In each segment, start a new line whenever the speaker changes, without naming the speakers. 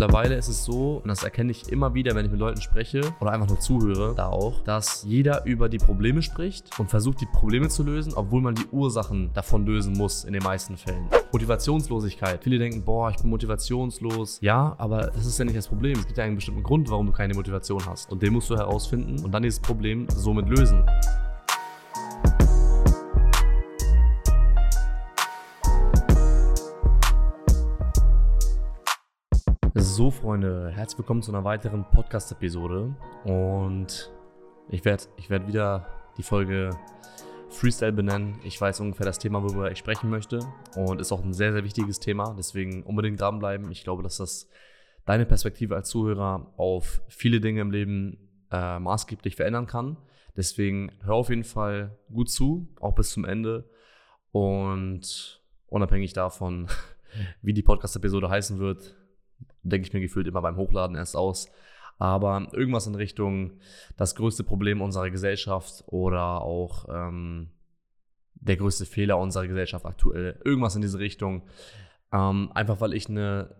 Mittlerweile ist es so, und das erkenne ich immer wieder, wenn ich mit Leuten spreche oder einfach nur zuhöre, da auch, dass jeder über die Probleme spricht und versucht, die Probleme zu lösen, obwohl man die Ursachen davon lösen muss in den meisten Fällen. Motivationslosigkeit. Viele denken, boah, ich bin motivationslos. Ja, aber das ist ja nicht das Problem. Es gibt ja einen bestimmten Grund, warum du keine Motivation hast. Und den musst du herausfinden und dann dieses Problem somit lösen. Freunde, herzlich willkommen zu einer weiteren Podcast-Episode. Und ich werde ich werd wieder die Folge Freestyle benennen. Ich weiß ungefähr das Thema, worüber ich sprechen möchte. Und ist auch ein sehr, sehr wichtiges Thema. Deswegen unbedingt dranbleiben. Ich glaube, dass das deine Perspektive als Zuhörer auf viele Dinge im Leben äh, maßgeblich verändern kann. Deswegen hör auf jeden Fall gut zu, auch bis zum Ende. Und unabhängig davon, wie die Podcast-Episode heißen wird, denke ich mir gefühlt immer beim Hochladen erst aus. Aber irgendwas in Richtung das größte Problem unserer Gesellschaft oder auch ähm, der größte Fehler unserer Gesellschaft aktuell. Irgendwas in diese Richtung. Ähm, einfach weil ich eine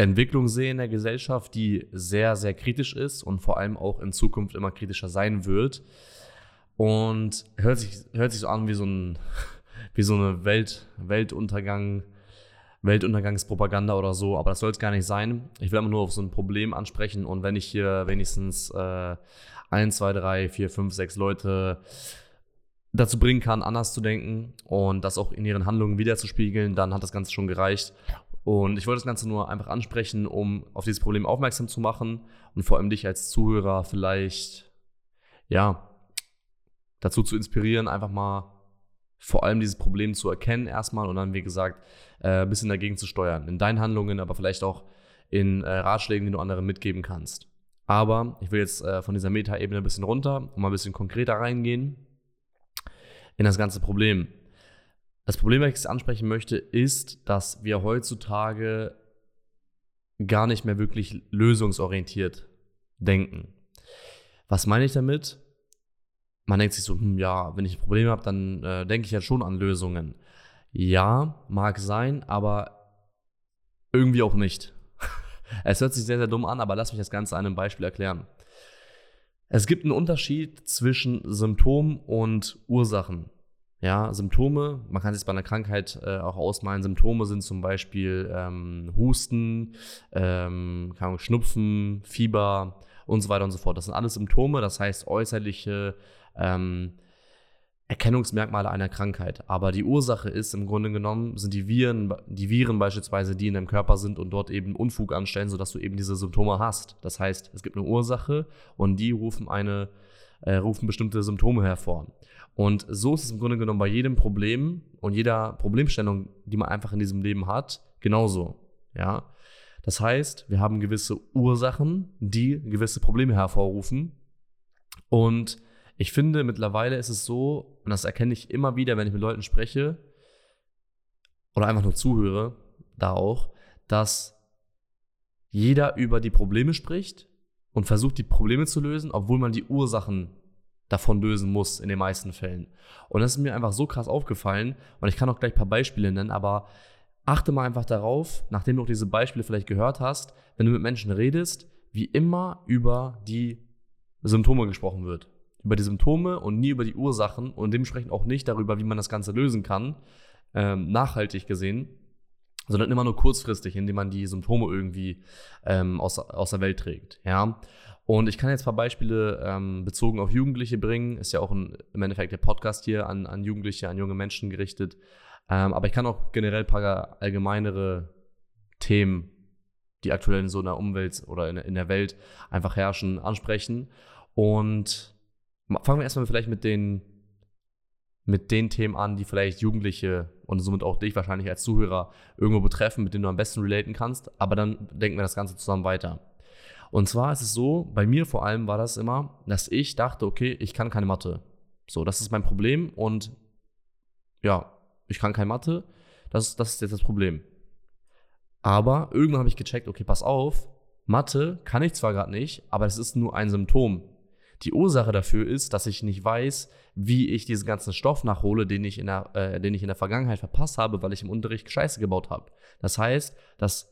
Entwicklung sehe in der Gesellschaft, die sehr, sehr kritisch ist und vor allem auch in Zukunft immer kritischer sein wird. Und hört sich, hört sich so an wie so, ein, wie so eine Welt, Weltuntergang. Weltuntergangspropaganda oder so, aber das soll es gar nicht sein. Ich will immer nur auf so ein Problem ansprechen und wenn ich hier wenigstens äh, ein, zwei, drei, vier, fünf, sechs Leute dazu bringen kann, anders zu denken und das auch in ihren Handlungen wiederzuspiegeln, dann hat das Ganze schon gereicht. Und ich wollte das Ganze nur einfach ansprechen, um auf dieses Problem aufmerksam zu machen und vor allem dich als Zuhörer vielleicht, ja, dazu zu inspirieren, einfach mal vor allem dieses Problem zu erkennen erstmal und dann, wie gesagt, äh, ein bisschen dagegen zu steuern. In deinen Handlungen, aber vielleicht auch in äh, Ratschlägen, die du anderen mitgeben kannst. Aber ich will jetzt äh, von dieser Meta-Ebene ein bisschen runter und mal ein bisschen konkreter reingehen in das ganze Problem. Das Problem, was ich ansprechen möchte, ist, dass wir heutzutage gar nicht mehr wirklich lösungsorientiert denken. Was meine ich damit? Man denkt sich so, hm, ja, wenn ich ein Problem habe, dann äh, denke ich ja schon an Lösungen. Ja, mag sein, aber irgendwie auch nicht. es hört sich sehr, sehr dumm an, aber lass mich das Ganze an einem Beispiel erklären. Es gibt einen Unterschied zwischen Symptomen und Ursachen. Ja, Symptome, man kann sich bei einer Krankheit äh, auch ausmalen. Symptome sind zum Beispiel ähm, Husten, ähm, Schnupfen, Fieber und so weiter und so fort. Das sind alles Symptome, das heißt äußerliche ähm, Erkennungsmerkmale einer Krankheit. Aber die Ursache ist im Grunde genommen, sind die Viren, die Viren beispielsweise, die in deinem Körper sind und dort eben Unfug anstellen, sodass du eben diese Symptome hast. Das heißt, es gibt eine Ursache und die rufen eine, äh, rufen bestimmte Symptome hervor. Und so ist es im Grunde genommen bei jedem Problem und jeder Problemstellung, die man einfach in diesem Leben hat, genauso. Ja. Das heißt, wir haben gewisse Ursachen, die gewisse Probleme hervorrufen. Und ich finde, mittlerweile ist es so, und das erkenne ich immer wieder, wenn ich mit Leuten spreche oder einfach nur zuhöre, da auch, dass jeder über die Probleme spricht und versucht, die Probleme zu lösen, obwohl man die Ursachen davon lösen muss in den meisten Fällen. Und das ist mir einfach so krass aufgefallen und ich kann auch gleich ein paar Beispiele nennen, aber achte mal einfach darauf, nachdem du auch diese Beispiele vielleicht gehört hast, wenn du mit Menschen redest, wie immer über die Symptome gesprochen wird über die Symptome und nie über die Ursachen und dementsprechend auch nicht darüber, wie man das Ganze lösen kann, ähm, nachhaltig gesehen, sondern immer nur kurzfristig, indem man die Symptome irgendwie ähm, aus, aus der Welt trägt. Ja. Und ich kann jetzt ein paar Beispiele ähm, bezogen auf Jugendliche bringen. Ist ja auch ein, im Endeffekt der Podcast hier an, an Jugendliche, an junge Menschen gerichtet. Ähm, aber ich kann auch generell ein paar allgemeinere Themen, die aktuell in so einer Umwelt oder in, in der Welt einfach herrschen, ansprechen. Und Fangen wir erstmal vielleicht mit den, mit den Themen an, die vielleicht Jugendliche und somit auch dich wahrscheinlich als Zuhörer irgendwo betreffen, mit denen du am besten relaten kannst. Aber dann denken wir das Ganze zusammen weiter. Und zwar ist es so, bei mir vor allem war das immer, dass ich dachte, okay, ich kann keine Mathe. So, das ist mein Problem und ja, ich kann keine Mathe. Das, das ist jetzt das Problem. Aber irgendwann habe ich gecheckt, okay, pass auf, Mathe kann ich zwar gerade nicht, aber es ist nur ein Symptom. Die Ursache dafür ist, dass ich nicht weiß, wie ich diesen ganzen Stoff nachhole, den ich in der, äh, den ich in der Vergangenheit verpasst habe, weil ich im Unterricht Scheiße gebaut habe. Das heißt, dass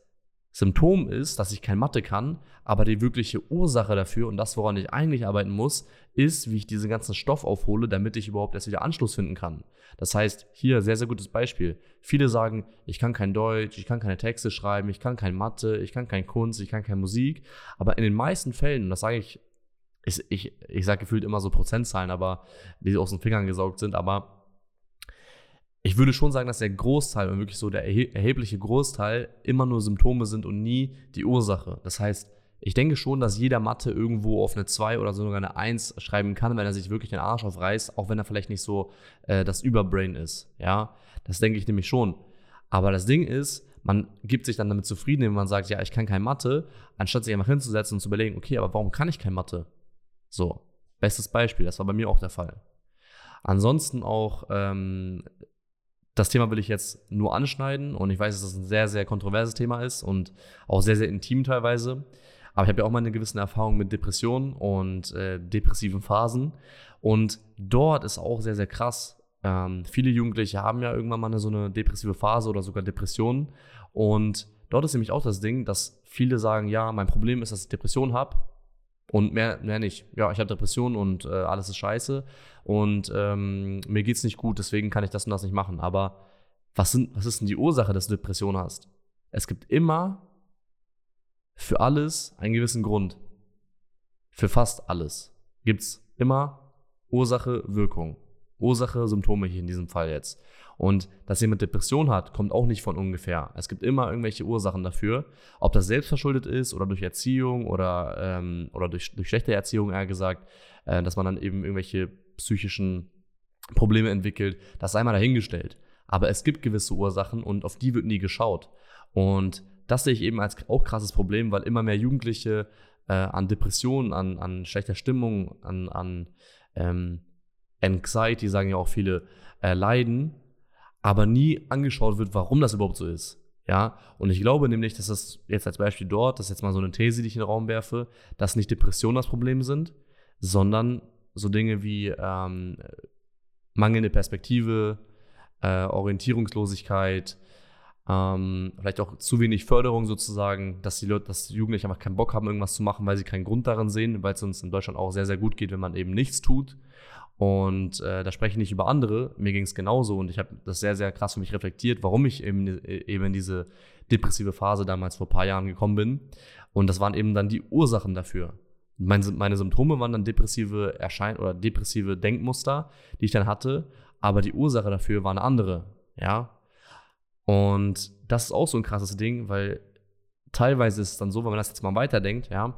Symptom ist, dass ich kein Mathe kann, aber die wirkliche Ursache dafür und das, woran ich eigentlich arbeiten muss, ist, wie ich diesen ganzen Stoff aufhole, damit ich überhaupt erst wieder Anschluss finden kann. Das heißt, hier sehr, sehr gutes Beispiel. Viele sagen, ich kann kein Deutsch, ich kann keine Texte schreiben, ich kann kein Mathe, ich kann kein Kunst, ich kann keine Musik. Aber in den meisten Fällen, und das sage ich, ich, ich, ich sage gefühlt immer so Prozentzahlen, aber die aus den Fingern gesaugt sind, aber ich würde schon sagen, dass der Großteil und wirklich so der erhebliche Großteil immer nur Symptome sind und nie die Ursache. Das heißt, ich denke schon, dass jeder Mathe irgendwo auf eine 2 oder sogar eine 1 schreiben kann, wenn er sich wirklich den Arsch aufreißt, auch wenn er vielleicht nicht so äh, das Überbrain ist. Ja, das denke ich nämlich schon. Aber das Ding ist, man gibt sich dann damit zufrieden, wenn man sagt, ja, ich kann kein Mathe, anstatt sich einfach hinzusetzen und zu überlegen, okay, aber warum kann ich kein Mathe? So, bestes Beispiel, das war bei mir auch der Fall. Ansonsten auch ähm, das Thema will ich jetzt nur anschneiden und ich weiß, dass es das ein sehr, sehr kontroverses Thema ist und auch sehr, sehr intim teilweise. Aber ich habe ja auch mal eine gewisse Erfahrung mit Depressionen und äh, depressiven Phasen. Und dort ist auch sehr, sehr krass. Ähm, viele Jugendliche haben ja irgendwann mal eine, so eine depressive Phase oder sogar Depressionen. Und dort ist nämlich auch das Ding, dass viele sagen, ja, mein Problem ist, dass ich Depressionen habe. Und mehr, mehr nicht. Ja, ich habe Depressionen und äh, alles ist scheiße. Und ähm, mir geht es nicht gut, deswegen kann ich das und das nicht machen. Aber was, sind, was ist denn die Ursache, dass du Depressionen hast? Es gibt immer für alles einen gewissen Grund. Für fast alles gibt es immer Ursache, Wirkung. Ursache, Symptome hier in diesem Fall jetzt. Und dass jemand Depression hat, kommt auch nicht von ungefähr. Es gibt immer irgendwelche Ursachen dafür. Ob das selbstverschuldet ist oder durch Erziehung oder, ähm, oder durch, durch schlechte Erziehung eher gesagt, äh, dass man dann eben irgendwelche psychischen Probleme entwickelt, das sei mal dahingestellt. Aber es gibt gewisse Ursachen und auf die wird nie geschaut. Und das sehe ich eben als auch krasses Problem, weil immer mehr Jugendliche äh, an Depressionen, an, an schlechter Stimmung, an, an ähm, Anxiety, sagen ja auch viele, äh, leiden, aber nie angeschaut wird, warum das überhaupt so ist. Ja, und ich glaube nämlich, dass das jetzt als Beispiel dort, das ist jetzt mal so eine These, die ich in den Raum werfe, dass nicht Depressionen das Problem sind, sondern so Dinge wie ähm, mangelnde Perspektive, äh, Orientierungslosigkeit, ähm, vielleicht auch zu wenig Förderung sozusagen, dass die Leute, dass die Jugendlichen einfach keinen Bock haben, irgendwas zu machen, weil sie keinen Grund darin sehen, weil es uns in Deutschland auch sehr, sehr gut geht, wenn man eben nichts tut. Und äh, da spreche ich nicht über andere, mir ging es genauso und ich habe das sehr, sehr krass für mich reflektiert, warum ich eben, eben in diese depressive Phase damals vor ein paar Jahren gekommen bin. Und das waren eben dann die Ursachen dafür. Meine, meine Symptome waren dann depressive Erschein oder depressive Denkmuster, die ich dann hatte, aber die Ursache dafür war eine andere, ja. Und das ist auch so ein krasses Ding, weil teilweise ist es dann so, wenn man das jetzt mal weiterdenkt, ja,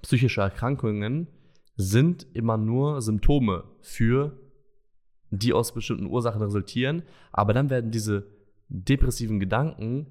psychische Erkrankungen sind immer nur Symptome für die aus bestimmten Ursachen resultieren, aber dann werden diese depressiven Gedanken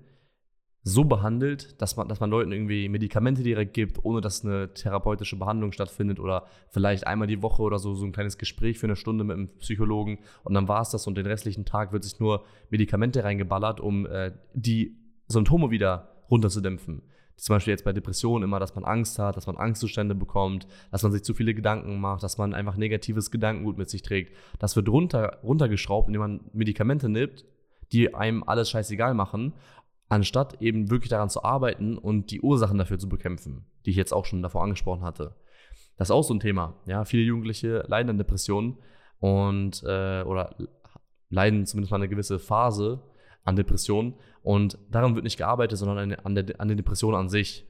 so behandelt, dass man, dass man Leuten irgendwie Medikamente direkt gibt, ohne dass eine therapeutische Behandlung stattfindet oder vielleicht einmal die Woche oder so, so ein kleines Gespräch für eine Stunde mit einem Psychologen und dann war es das und den restlichen Tag wird sich nur Medikamente reingeballert, um äh, die Symptome wieder runterzudämpfen. Zum Beispiel jetzt bei Depressionen immer, dass man Angst hat, dass man Angstzustände bekommt, dass man sich zu viele Gedanken macht, dass man einfach negatives Gedankengut mit sich trägt. Das wird runter, runtergeschraubt, indem man Medikamente nimmt, die einem alles scheißegal machen anstatt eben wirklich daran zu arbeiten und die Ursachen dafür zu bekämpfen, die ich jetzt auch schon davor angesprochen hatte. Das ist auch so ein Thema. Ja, viele Jugendliche leiden an Depressionen und äh, oder leiden zumindest mal eine gewisse Phase an Depressionen und daran wird nicht gearbeitet, sondern an, der, an der Depression an sich.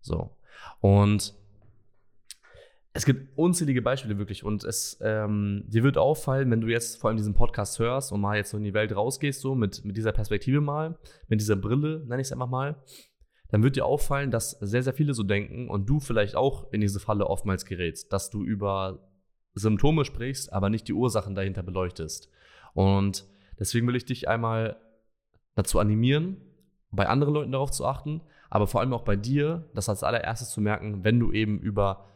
So. Und es gibt unzählige Beispiele wirklich und es ähm, dir wird auffallen, wenn du jetzt vor allem diesen Podcast hörst und mal jetzt so in die Welt rausgehst, so mit, mit dieser Perspektive mal, mit dieser Brille, nenne ich es einfach mal, dann wird dir auffallen, dass sehr, sehr viele so denken und du vielleicht auch in diese Falle oftmals gerätst, dass du über Symptome sprichst, aber nicht die Ursachen dahinter beleuchtest. Und deswegen will ich dich einmal dazu animieren, bei anderen Leuten darauf zu achten, aber vor allem auch bei dir, das als allererstes zu merken, wenn du eben über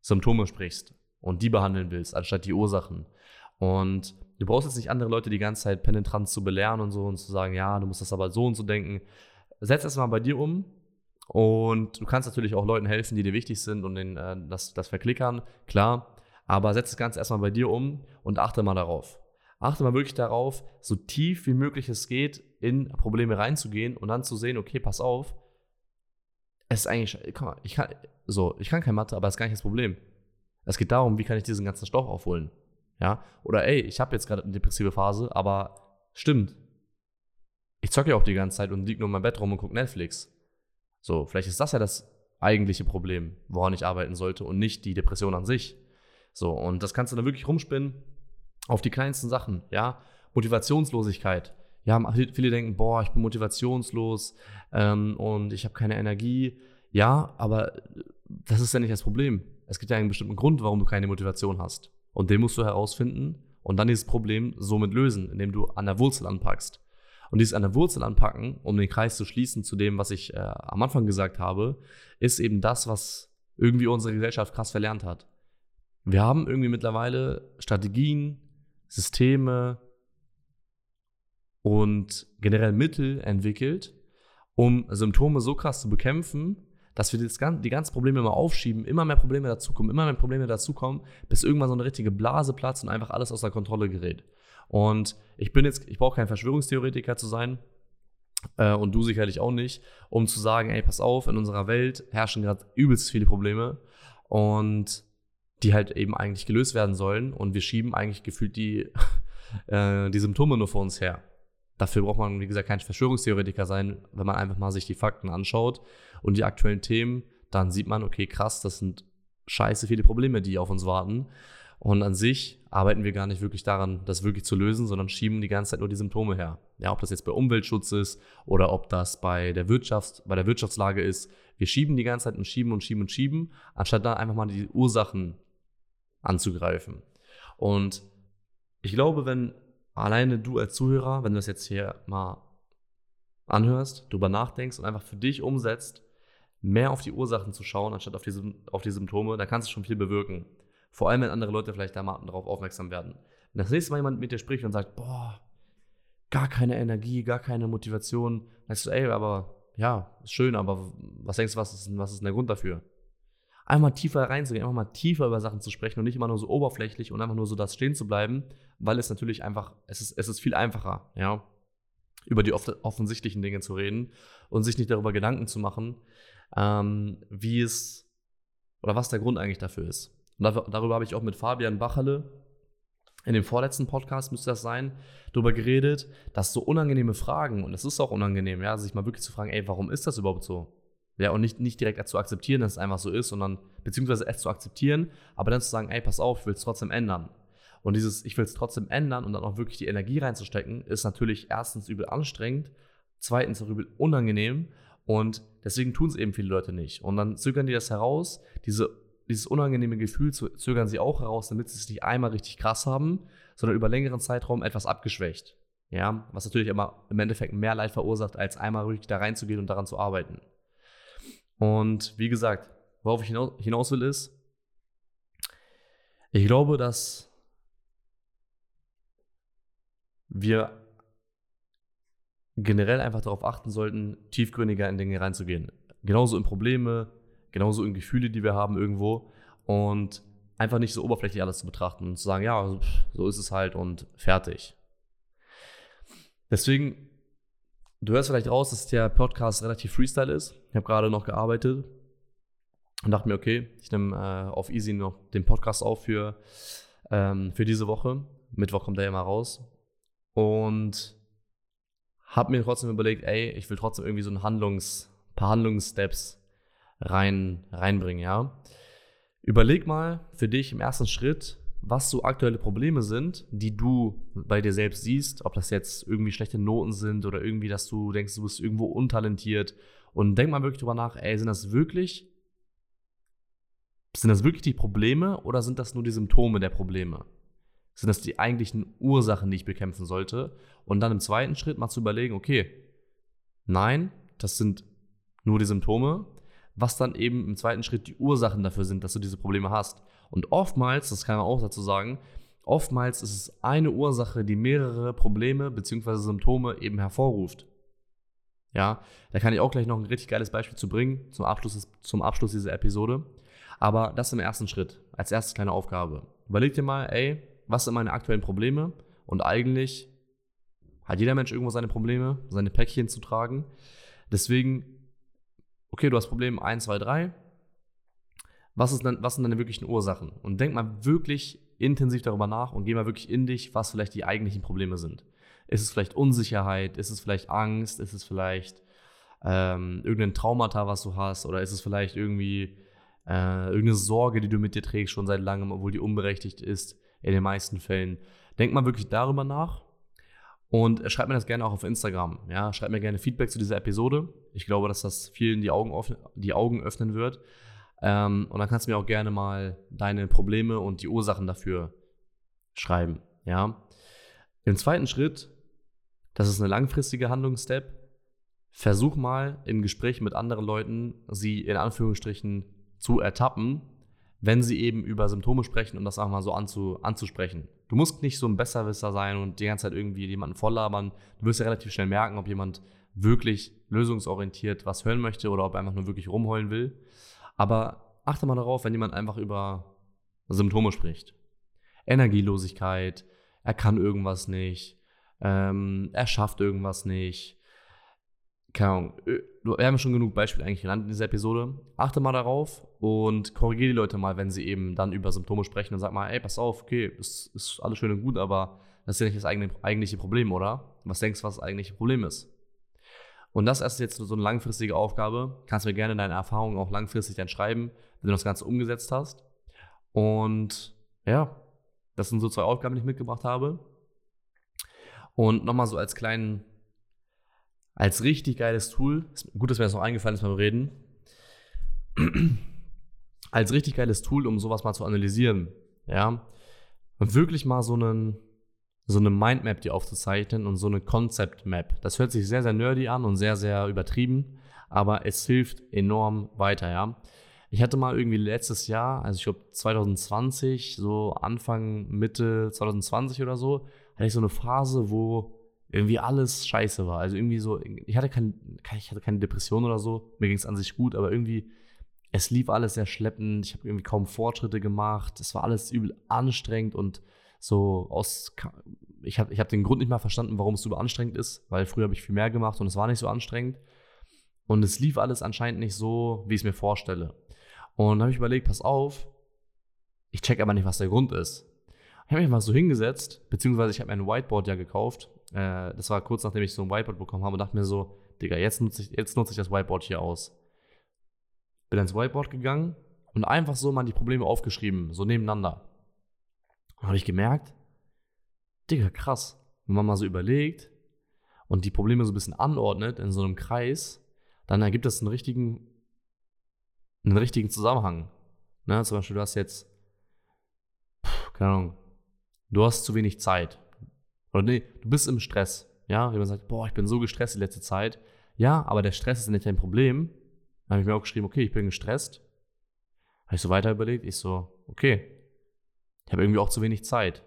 Symptome sprichst und die behandeln willst, anstatt die Ursachen. Und du brauchst jetzt nicht andere Leute die ganze Zeit penetrant zu belehren und so und zu sagen, ja, du musst das aber so und so denken. Setz es mal bei dir um und du kannst natürlich auch Leuten helfen, die dir wichtig sind und den, äh, das, das verklickern, klar. Aber setz das Ganze erstmal bei dir um und achte mal darauf. Achte mal wirklich darauf, so tief wie möglich es geht, in Probleme reinzugehen und dann zu sehen, okay, pass auf, es ist eigentlich, mal, ich kann, so, ich kann kein Mathe, aber das ist gar nicht das Problem. Es geht darum, wie kann ich diesen ganzen Stoff aufholen. Ja, oder ey, ich habe jetzt gerade eine depressive Phase, aber stimmt. Ich zocke ja auch die ganze Zeit und liege nur in meinem Bett rum und gucke Netflix. So, vielleicht ist das ja das eigentliche Problem, woran ich arbeiten sollte und nicht die Depression an sich. So, und das kannst du dann wirklich rumspinnen auf die kleinsten Sachen, ja. Motivationslosigkeit. Ja, viele denken, boah, ich bin motivationslos ähm, und ich habe keine Energie. Ja, aber das ist ja nicht das Problem. Es gibt ja einen bestimmten Grund, warum du keine Motivation hast. Und den musst du herausfinden und dann dieses Problem somit lösen, indem du an der Wurzel anpackst. Und dieses an der Wurzel anpacken, um den Kreis zu schließen zu dem, was ich äh, am Anfang gesagt habe, ist eben das, was irgendwie unsere Gesellschaft krass verlernt hat. Wir haben irgendwie mittlerweile Strategien, Systeme und generell Mittel entwickelt, um Symptome so krass zu bekämpfen, dass wir das, die ganzen Probleme immer aufschieben, immer mehr Probleme dazukommen, immer mehr Probleme dazukommen, bis irgendwann so eine richtige Blase platzt und einfach alles außer Kontrolle gerät. Und ich bin jetzt, ich brauche kein Verschwörungstheoretiker zu sein, äh, und du sicherlich auch nicht, um zu sagen, ey, pass auf, in unserer Welt herrschen gerade übelst viele Probleme und die halt eben eigentlich gelöst werden sollen und wir schieben eigentlich gefühlt die, äh, die Symptome nur vor uns her. Dafür braucht man, wie gesagt, kein Verschwörungstheoretiker sein, wenn man einfach mal sich die Fakten anschaut und die aktuellen Themen, dann sieht man, okay, krass, das sind scheiße viele Probleme, die auf uns warten. Und an sich arbeiten wir gar nicht wirklich daran, das wirklich zu lösen, sondern schieben die ganze Zeit nur die Symptome her. Ja, ob das jetzt bei Umweltschutz ist oder ob das bei der Wirtschaft, bei der Wirtschaftslage ist. Wir schieben die ganze Zeit und schieben und schieben und schieben, anstatt da einfach mal die Ursachen anzugreifen. Und ich glaube, wenn alleine du als Zuhörer, wenn du das jetzt hier mal anhörst, drüber nachdenkst und einfach für dich umsetzt, mehr auf die Ursachen zu schauen, anstatt auf die, auf die Symptome, da kannst du schon viel bewirken. Vor allem, wenn andere Leute vielleicht darauf aufmerksam werden. Wenn das nächste Mal jemand mit dir spricht und sagt, boah, gar keine Energie, gar keine Motivation, dann sagst du, ey, aber ja, ist schön, aber was denkst du, was ist, was ist denn der Grund dafür? Einmal tiefer reinzugehen, einfach mal tiefer über Sachen zu sprechen und nicht immer nur so oberflächlich und einfach nur so das stehen zu bleiben, weil es natürlich einfach, es ist, es ist viel einfacher, ja, über die oft offensichtlichen Dinge zu reden und sich nicht darüber Gedanken zu machen, ähm, wie es oder was der Grund eigentlich dafür ist. Und dafür, darüber habe ich auch mit Fabian Bacherle in dem vorletzten Podcast müsste das sein, darüber geredet, dass so unangenehme Fragen, und es ist auch unangenehm, ja, sich mal wirklich zu fragen, ey, warum ist das überhaupt so? Ja, und nicht, nicht direkt zu akzeptieren, dass es einfach so ist, sondern beziehungsweise es zu akzeptieren, aber dann zu sagen, ey, pass auf, ich will es trotzdem ändern. Und dieses, ich will es trotzdem ändern und dann auch wirklich die Energie reinzustecken, ist natürlich erstens übel anstrengend, zweitens auch übel unangenehm und deswegen tun es eben viele Leute nicht. Und dann zögern die das heraus, diese, dieses unangenehme Gefühl zögern sie auch heraus, damit sie es nicht einmal richtig krass haben, sondern über längeren Zeitraum etwas abgeschwächt. Ja, was natürlich immer im Endeffekt mehr Leid verursacht, als einmal wirklich da reinzugehen und daran zu arbeiten. Und wie gesagt, worauf ich hinaus will, ist, ich glaube, dass wir generell einfach darauf achten sollten, tiefgründiger in Dinge reinzugehen. Genauso in Probleme, genauso in Gefühle, die wir haben irgendwo und einfach nicht so oberflächlich alles zu betrachten und zu sagen, ja, so ist es halt und fertig. Deswegen, du hörst vielleicht raus, dass der Podcast relativ Freestyle ist. Ich habe gerade noch gearbeitet und dachte mir, okay, ich nehme äh, auf Easy noch den Podcast auf für, ähm, für diese Woche. Mittwoch kommt der ja mal raus. Und habe mir trotzdem überlegt, ey, ich will trotzdem irgendwie so ein Handlungs, paar Handlungssteps rein, reinbringen, ja. Überleg mal für dich im ersten Schritt, was so aktuelle Probleme sind, die du bei dir selbst siehst, ob das jetzt irgendwie schlechte Noten sind oder irgendwie, dass du denkst, du bist irgendwo untalentiert. Und denk mal wirklich drüber nach, ey, sind das wirklich, sind das wirklich die Probleme oder sind das nur die Symptome der Probleme? Sind das die eigentlichen Ursachen, die ich bekämpfen sollte? Und dann im zweiten Schritt mal zu überlegen, okay, nein, das sind nur die Symptome, was dann eben im zweiten Schritt die Ursachen dafür sind, dass du diese Probleme hast. Und oftmals, das kann man auch dazu sagen, oftmals ist es eine Ursache, die mehrere Probleme bzw. Symptome eben hervorruft. Ja, da kann ich auch gleich noch ein richtig geiles Beispiel zu bringen, zum Abschluss, zum Abschluss dieser Episode. Aber das im ersten Schritt, als erstes kleine Aufgabe. Überleg dir mal, ey, was sind meine aktuellen Probleme? Und eigentlich hat jeder Mensch irgendwo seine Probleme, seine Päckchen zu tragen. Deswegen okay, du hast Problem 1, 2, 3. Was, ist denn, was sind deine wirklichen Ursachen? Und denk mal wirklich intensiv darüber nach und geh mal wirklich in dich, was vielleicht die eigentlichen Probleme sind. Ist es vielleicht Unsicherheit? Ist es vielleicht Angst? Ist es vielleicht ähm, irgendein Traumata, was du hast? Oder ist es vielleicht irgendwie äh, irgendeine Sorge, die du mit dir trägst schon seit langem, obwohl die unberechtigt ist in den meisten Fällen? Denk mal wirklich darüber nach und schreib mir das gerne auch auf Instagram. Ja, schreib mir gerne Feedback zu dieser Episode. Ich glaube, dass das vielen die Augen, die Augen öffnen wird. Ähm, und dann kannst du mir auch gerne mal deine Probleme und die Ursachen dafür schreiben. Ja. Im zweiten Schritt, das ist eine langfristige Handlungsstep. Versuch mal in Gesprächen mit anderen Leuten, sie in Anführungsstrichen zu ertappen, wenn sie eben über Symptome sprechen, um das auch mal so anzu, anzusprechen. Du musst nicht so ein Besserwisser sein und die ganze Zeit irgendwie jemanden volllabern. Du wirst ja relativ schnell merken, ob jemand wirklich lösungsorientiert was hören möchte oder ob er einfach nur wirklich rumheulen will. Aber achte mal darauf, wenn jemand einfach über Symptome spricht. Energielosigkeit, er kann irgendwas nicht, ähm, er schafft irgendwas nicht, keine Ahnung, wir haben schon genug Beispiele eigentlich genannt in dieser Episode. Achte mal darauf und korrigiere die Leute mal, wenn sie eben dann über Symptome sprechen und sag mal, ey, pass auf, okay, ist, ist alles schön und gut, aber das ist ja nicht das eigentliche Problem, oder? Was denkst du, was das eigentliche Problem ist? Und das ist jetzt so eine langfristige Aufgabe. Kannst mir gerne deine Erfahrungen auch langfristig dann schreiben, wenn du das Ganze umgesetzt hast. Und ja, das sind so zwei Aufgaben, die ich mitgebracht habe. Und nochmal so als kleinen als richtig geiles Tool, gut, dass mir das noch eingefallen ist beim Reden, als richtig geiles Tool, um sowas mal zu analysieren, ja, wirklich mal so einen, so eine Mindmap dir aufzuzeichnen und so eine Concept Map. Das hört sich sehr, sehr nerdy an und sehr, sehr übertrieben, aber es hilft enorm weiter, ja. Ich hatte mal irgendwie letztes Jahr, also ich glaube 2020, so Anfang, Mitte 2020 oder so, hatte ich so eine Phase, wo irgendwie alles scheiße war. Also irgendwie so, ich hatte, kein, ich hatte keine Depression oder so, mir ging es an sich gut, aber irgendwie, es lief alles sehr schleppend, ich habe irgendwie kaum Fortschritte gemacht, es war alles übel anstrengend und so aus, ich habe ich hab den Grund nicht mal verstanden, warum es so anstrengend ist, weil früher habe ich viel mehr gemacht und es war nicht so anstrengend. Und es lief alles anscheinend nicht so, wie ich es mir vorstelle. Und dann habe ich überlegt, pass auf, ich check aber nicht, was der Grund ist. Ich habe mich mal so hingesetzt, beziehungsweise ich habe mir ein Whiteboard ja gekauft äh, das war kurz nachdem ich so ein Whiteboard bekommen habe und dachte mir so, Digga, jetzt nutze ich, jetzt nutze ich das Whiteboard hier aus. Bin ins Whiteboard gegangen und einfach so mal die Probleme aufgeschrieben, so nebeneinander. Und habe ich gemerkt, Digga, krass, wenn man mal so überlegt und die Probleme so ein bisschen anordnet in so einem Kreis, dann ergibt das einen richtigen, einen richtigen Zusammenhang. Ne? Zum Beispiel, du hast jetzt, keine Ahnung, du hast zu wenig Zeit. Oder nee, du bist im Stress. Ja, wenn man sagt, boah, ich bin so gestresst die letzte Zeit. Ja, aber der Stress ist nicht dein Problem. Dann habe ich mir auch geschrieben, okay, ich bin gestresst. Habe ich so weiter überlegt. Ich so, okay, ich habe irgendwie auch zu wenig Zeit.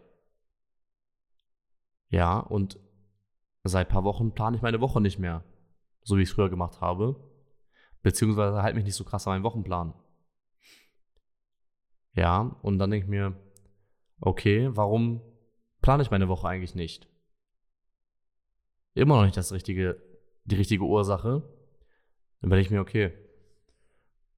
Ja, und seit ein paar Wochen plane ich meine Woche nicht mehr, so wie ich es früher gemacht habe. Beziehungsweise halte mich nicht so krass an meinen Wochenplan. Ja, und dann denke ich mir, okay, warum plane ich meine Woche eigentlich nicht. Immer noch nicht das richtige, die richtige Ursache. Dann werde ich mir, okay.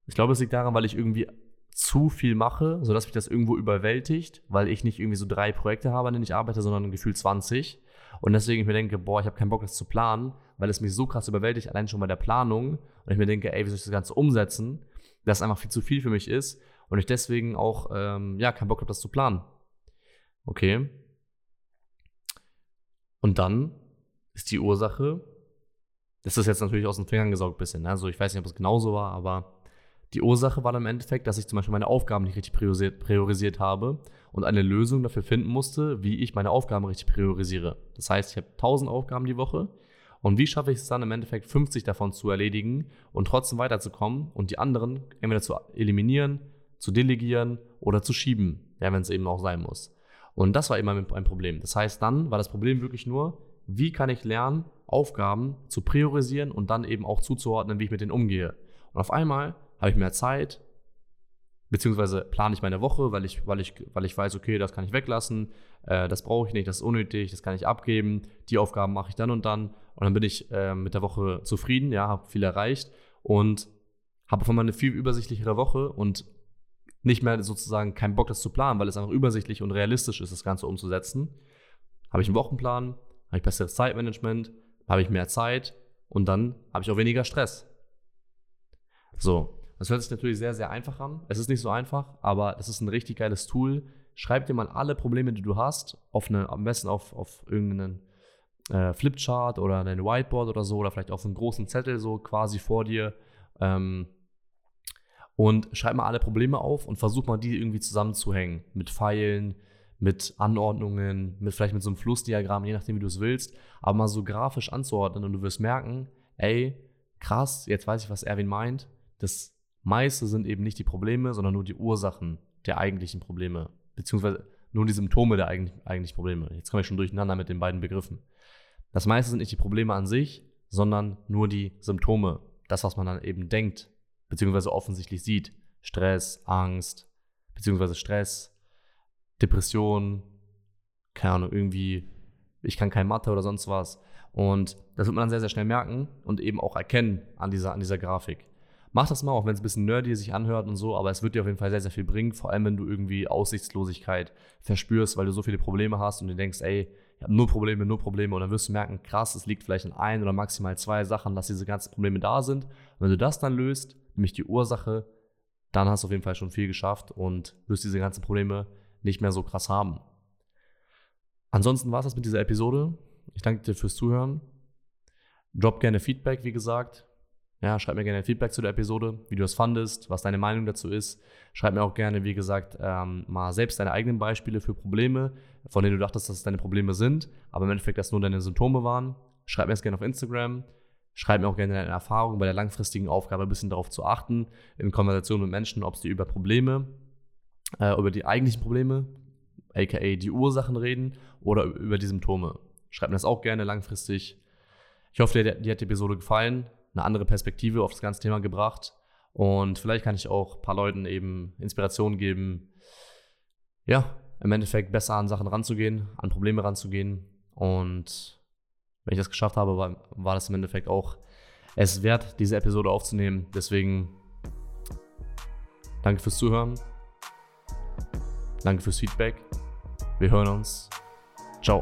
Ich glaube, es liegt daran, weil ich irgendwie zu viel mache, sodass mich das irgendwo überwältigt, weil ich nicht irgendwie so drei Projekte habe, an denen ich arbeite, sondern gefühlt 20. Und deswegen ich mir denke, boah, ich habe keinen Bock, das zu planen, weil es mich so krass überwältigt, allein schon bei der Planung. Und ich mir denke, ey, wie soll ich das Ganze umsetzen? Dass einfach viel zu viel für mich ist und ich deswegen auch, ähm, ja, keinen Bock habe, das zu planen. Okay. Und dann ist die Ursache, das ist jetzt natürlich aus den Fingern gesaugt bisschen, ne? also ich weiß nicht, ob es genauso war, aber die Ursache war im Endeffekt, dass ich zum Beispiel meine Aufgaben nicht richtig priorisiert, priorisiert habe und eine Lösung dafür finden musste, wie ich meine Aufgaben richtig priorisiere. Das heißt, ich habe 1000 Aufgaben die Woche und wie schaffe ich es dann im Endeffekt 50 davon zu erledigen und trotzdem weiterzukommen und die anderen entweder zu eliminieren, zu delegieren oder zu schieben, ja, wenn es eben auch sein muss. Und das war immer ein Problem. Das heißt, dann war das Problem wirklich nur, wie kann ich lernen, Aufgaben zu priorisieren und dann eben auch zuzuordnen, wie ich mit denen umgehe. Und auf einmal habe ich mehr Zeit, beziehungsweise plane ich meine Woche, weil ich, weil ich, weil ich weiß, okay, das kann ich weglassen, äh, das brauche ich nicht, das ist unnötig, das kann ich abgeben, die Aufgaben mache ich dann und dann und dann bin ich äh, mit der Woche zufrieden, ja, habe viel erreicht und habe auf einmal eine viel übersichtlichere Woche und nicht mehr sozusagen keinen Bock, das zu planen, weil es einfach übersichtlich und realistisch ist, das Ganze umzusetzen. Habe ich einen Wochenplan, habe ich besseres Zeitmanagement, habe ich mehr Zeit und dann habe ich auch weniger Stress. So, das hört sich natürlich sehr, sehr einfach an. Es ist nicht so einfach, aber es ist ein richtig geiles Tool. Schreib dir mal alle Probleme, die du hast, auf eine, am besten auf, auf irgendeinen äh, Flipchart oder ein Whiteboard oder so, oder vielleicht auf einen großen Zettel so quasi vor dir. Ähm, und schreib mal alle Probleme auf und versuch mal, die irgendwie zusammenzuhängen. Mit Pfeilen, mit Anordnungen, mit vielleicht mit so einem Flussdiagramm, je nachdem, wie du es willst, aber mal so grafisch anzuordnen und du wirst merken, ey, krass, jetzt weiß ich, was Erwin meint. Das meiste sind eben nicht die Probleme, sondern nur die Ursachen der eigentlichen Probleme, beziehungsweise nur die Symptome der eigentlichen Probleme. Jetzt komme ich schon durcheinander mit den beiden Begriffen. Das meiste sind nicht die Probleme an sich, sondern nur die Symptome. Das, was man dann eben denkt, beziehungsweise offensichtlich sieht. Stress, Angst, beziehungsweise Stress, Depression, keine Ahnung, irgendwie, ich kann kein Mathe oder sonst was. Und das wird man dann sehr, sehr schnell merken und eben auch erkennen an dieser, an dieser Grafik. Mach das mal, auch wenn es ein bisschen nerdy sich anhört und so, aber es wird dir auf jeden Fall sehr, sehr viel bringen, vor allem wenn du irgendwie Aussichtslosigkeit verspürst, weil du so viele Probleme hast und du denkst, ey, ich habe nur Probleme, nur Probleme und dann wirst du merken, krass, es liegt vielleicht in ein oder maximal zwei Sachen, dass diese ganzen Probleme da sind. Und wenn du das dann löst, nämlich die Ursache, dann hast du auf jeden Fall schon viel geschafft und wirst diese ganzen Probleme nicht mehr so krass haben. Ansonsten war es das mit dieser Episode. Ich danke dir fürs Zuhören. Drop gerne Feedback, wie gesagt. Ja, schreib mir gerne Feedback zu der Episode, wie du das fandest, was deine Meinung dazu ist. Schreib mir auch gerne, wie gesagt, ähm, mal selbst deine eigenen Beispiele für Probleme, von denen du dachtest, dass es deine Probleme sind, aber im Endeffekt das nur deine Symptome waren. Schreib mir das gerne auf Instagram. Schreib mir auch gerne deine Erfahrungen bei der langfristigen Aufgabe, ein bisschen darauf zu achten, in Konversationen mit Menschen, ob sie über Probleme, äh, über die eigentlichen Probleme, aka die Ursachen reden oder über die Symptome. Schreib mir das auch gerne langfristig. Ich hoffe, dir, dir hat die Episode gefallen eine andere Perspektive auf das ganze Thema gebracht. Und vielleicht kann ich auch ein paar Leuten eben Inspiration geben, ja, im Endeffekt besser an Sachen ranzugehen, an Probleme ranzugehen. Und wenn ich das geschafft habe, war, war das im Endeffekt auch es wert, diese Episode aufzunehmen. Deswegen danke fürs Zuhören. Danke fürs Feedback. Wir hören uns. Ciao.